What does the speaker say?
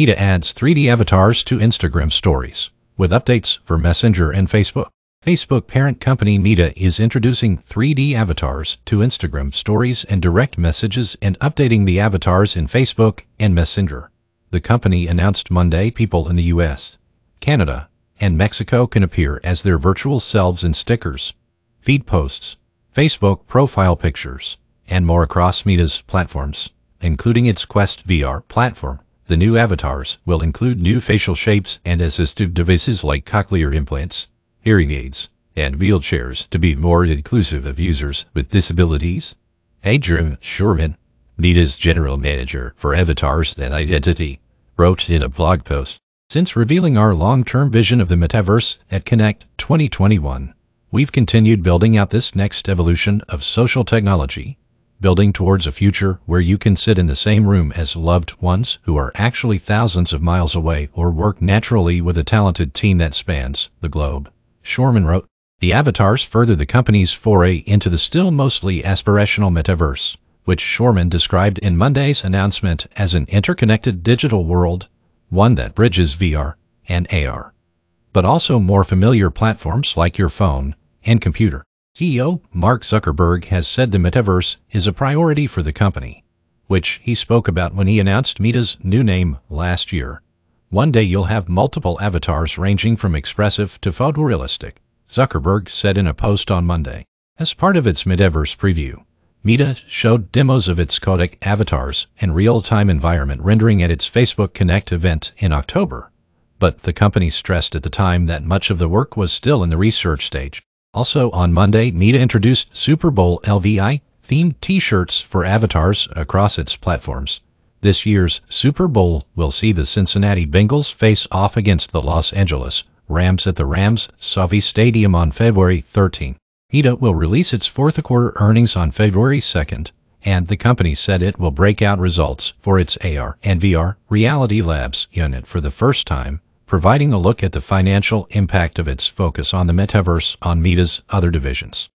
Meta adds 3D avatars to Instagram stories with updates for Messenger and Facebook. Facebook parent company Meta is introducing 3D avatars to Instagram stories and direct messages and updating the avatars in Facebook and Messenger. The company announced Monday people in the US, Canada, and Mexico can appear as their virtual selves in stickers, feed posts, Facebook profile pictures, and more across Meta's platforms, including its Quest VR platform. The new avatars will include new facial shapes and assistive devices like cochlear implants, hearing aids, and wheelchairs to be more inclusive of users with disabilities. Aigerim Shorman, Meta's general manager for avatars and identity, wrote in a blog post. Since revealing our long-term vision of the metaverse at Connect 2021, we've continued building out this next evolution of social technology, building towards a future where you can sit in the same room as loved ones who are actually thousands of miles away or work naturally with a talented team that spans the globe. Shorman wrote, The avatars further the company's foray into the still mostly aspirational metaverse, which Shorman described in Monday's announcement as an interconnected digital world, one that bridges VR and AR, but also more familiar platforms like your phone and computer. CEO Mark Zuckerberg has said the metaverse is a priority for the company, which he spoke about when he announced Meta's new name last year. One day you'll have multiple avatars ranging from expressive to photorealistic, Zuckerberg said in a post on Monday. As part of its metaverse preview, Meta showed demos of its codec avatars and real-time environment rendering at its Facebook Connect event in October. But the company stressed at the time that much of the work was still in the research stage. Also on Monday, Meta introduced Super Bowl LVI themed t-shirts for avatars across its platforms. This year's Super Bowl will see the Cincinnati Bengals face off against the Los Angeles Rams at the Rams SoFi Stadium on February 13. Meta will release its fourth quarter earnings on February 2nd, and the company said it will break out results for its AR and VR Reality Labs unit for the first time providing a look at the financial impact of its focus on the metaverse on Meta's other divisions.